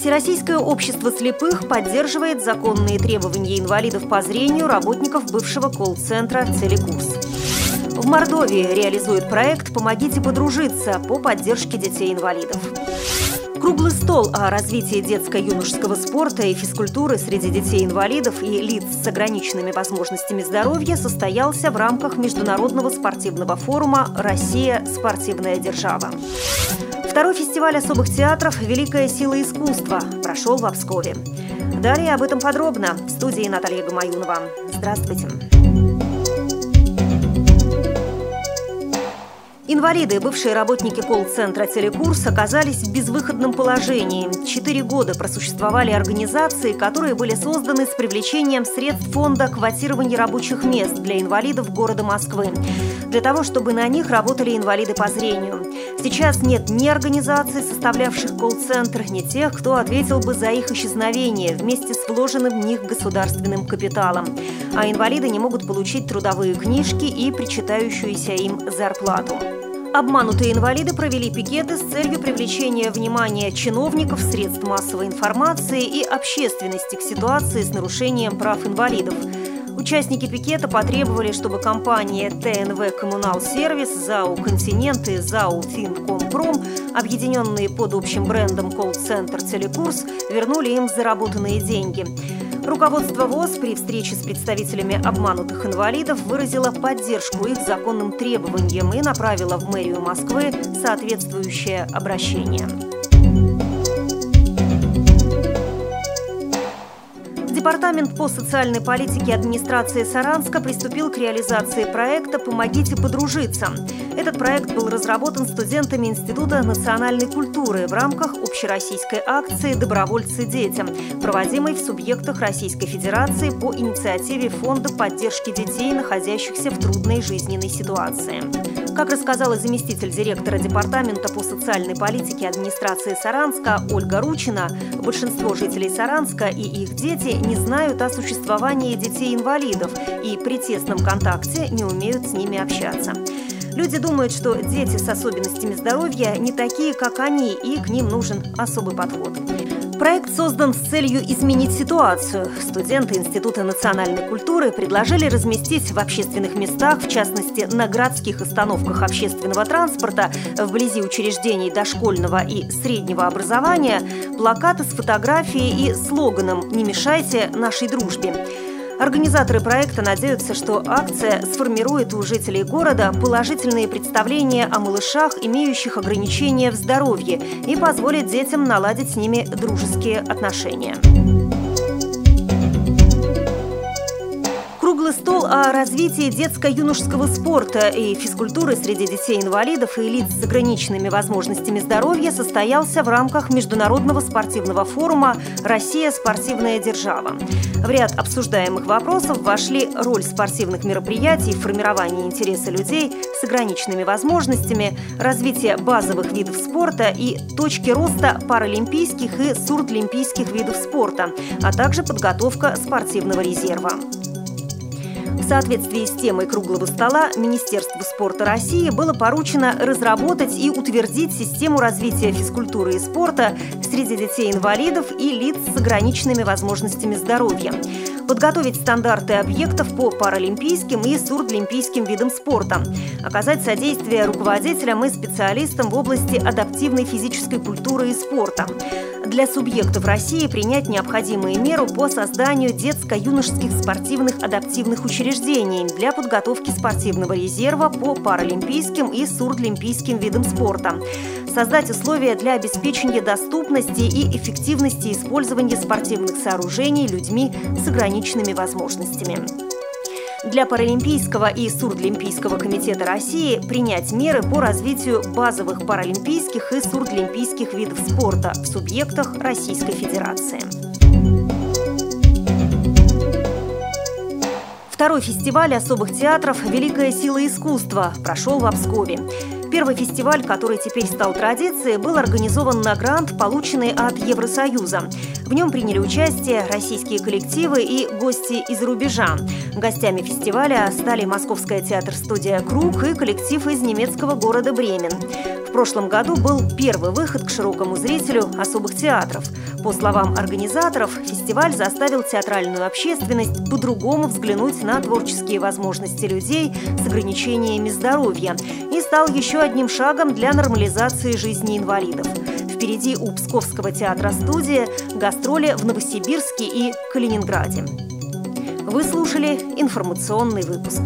Всероссийское общество слепых поддерживает законные требования инвалидов по зрению работников бывшего колл-центра «Телекурс». В Мордовии реализует проект «Помогите подружиться» по поддержке детей-инвалидов. Круглый стол о развитии детско-юношеского спорта и физкультуры среди детей-инвалидов и лиц с ограниченными возможностями здоровья состоялся в рамках Международного спортивного форума «Россия. Спортивная держава». Второй фестиваль особых театров «Великая сила искусства» прошел в Обскове. Далее об этом подробно в студии Наталья Гамаюнова. Здравствуйте. Инвалиды, бывшие работники колл-центра «Телекурс», оказались в безвыходном положении. Четыре года просуществовали организации, которые были созданы с привлечением средств фонда квотирования рабочих мест для инвалидов города Москвы, для того, чтобы на них работали инвалиды по зрению. Сейчас нет ни организаций, составлявших колл-центр, ни тех, кто ответил бы за их исчезновение вместе с вложенным в них государственным капиталом. А инвалиды не могут получить трудовые книжки и причитающуюся им зарплату. Обманутые инвалиды провели пикеты с целью привлечения внимания чиновников, средств массовой информации и общественности к ситуации с нарушением прав инвалидов. Участники пикета потребовали, чтобы компания ТНВ Коммунал Сервис, ЗАО «Континент» и ЗАО «Финкомпром», объединенные под общим брендом колл-центр «Телекурс», вернули им заработанные деньги. Руководство ВОЗ при встрече с представителями обманутых инвалидов выразило поддержку их законным требованиям и направило в мэрию Москвы соответствующее обращение. Департамент по социальной политике администрации Саранска приступил к реализации проекта «Помогите подружиться». Этот проект был разработан студентами Института национальной культуры в рамках общероссийской акции «Добровольцы детям», проводимой в субъектах Российской Федерации по инициативе Фонда поддержки детей, находящихся в трудной жизненной ситуации. Как рассказала заместитель директора Департамента по социальной политике администрации Саранска Ольга Ручина, большинство жителей Саранска и их дети не знают о существовании детей-инвалидов и при тесном контакте не умеют с ними общаться. Люди думают, что дети с особенностями здоровья не такие, как они, и к ним нужен особый подход. Проект создан с целью изменить ситуацию. Студенты Института национальной культуры предложили разместить в общественных местах, в частности на городских остановках общественного транспорта, вблизи учреждений дошкольного и среднего образования, плакаты с фотографией и слоганом «Не мешайте нашей дружбе». Организаторы проекта надеются, что акция сформирует у жителей города положительные представления о малышах, имеющих ограничения в здоровье, и позволит детям наладить с ними дружеские отношения. Круглый стол о развитии детско-юношеского спорта и физкультуры среди детей-инвалидов и лиц с ограниченными возможностями здоровья состоялся в рамках Международного спортивного форума «Россия. Спортивная держава». В ряд обсуждаемых вопросов вошли роль спортивных мероприятий в формировании интереса людей с ограниченными возможностями, развитие базовых видов спорта и точки роста паралимпийских и сурдлимпийских видов спорта, а также подготовка спортивного резерва. Соответствии с темой круглого стола Министерству спорта России было поручено разработать и утвердить систему развития физкультуры и спорта среди детей-инвалидов и лиц с ограниченными возможностями здоровья подготовить стандарты объектов по паралимпийским и сурдлимпийским видам спорта, оказать содействие руководителям и специалистам в области адаптивной физической культуры и спорта, для субъектов России принять необходимые меры по созданию детско-юношеских спортивных адаптивных учреждений для подготовки спортивного резерва по паралимпийским и сурдлимпийским видам спорта, создать условия для обеспечения доступности и эффективности использования спортивных сооружений людьми с ограниченными возможностями. Для Паралимпийского и Сурдлимпийского комитета России принять меры по развитию базовых паралимпийских и сурдлимпийских видов спорта в субъектах Российской Федерации. Второй фестиваль особых театров «Великая сила искусства» прошел в Обскове. Первый фестиваль, который теперь стал традицией, был организован на грант, полученный от Евросоюза. В нем приняли участие российские коллективы и гости из рубежа. Гостями фестиваля стали Московская театр-студия «Круг» и коллектив из немецкого города Бремен. В прошлом году был первый выход к широкому зрителю особых театров. По словам организаторов, фестиваль заставил театральную общественность по-другому взглянуть на творческие возможности людей с ограничениями здоровья и стал еще одним шагом для нормализации жизни инвалидов. Впереди у Псковского театра студия гастроли в Новосибирске и Калининграде. Вы слушали информационный выпуск.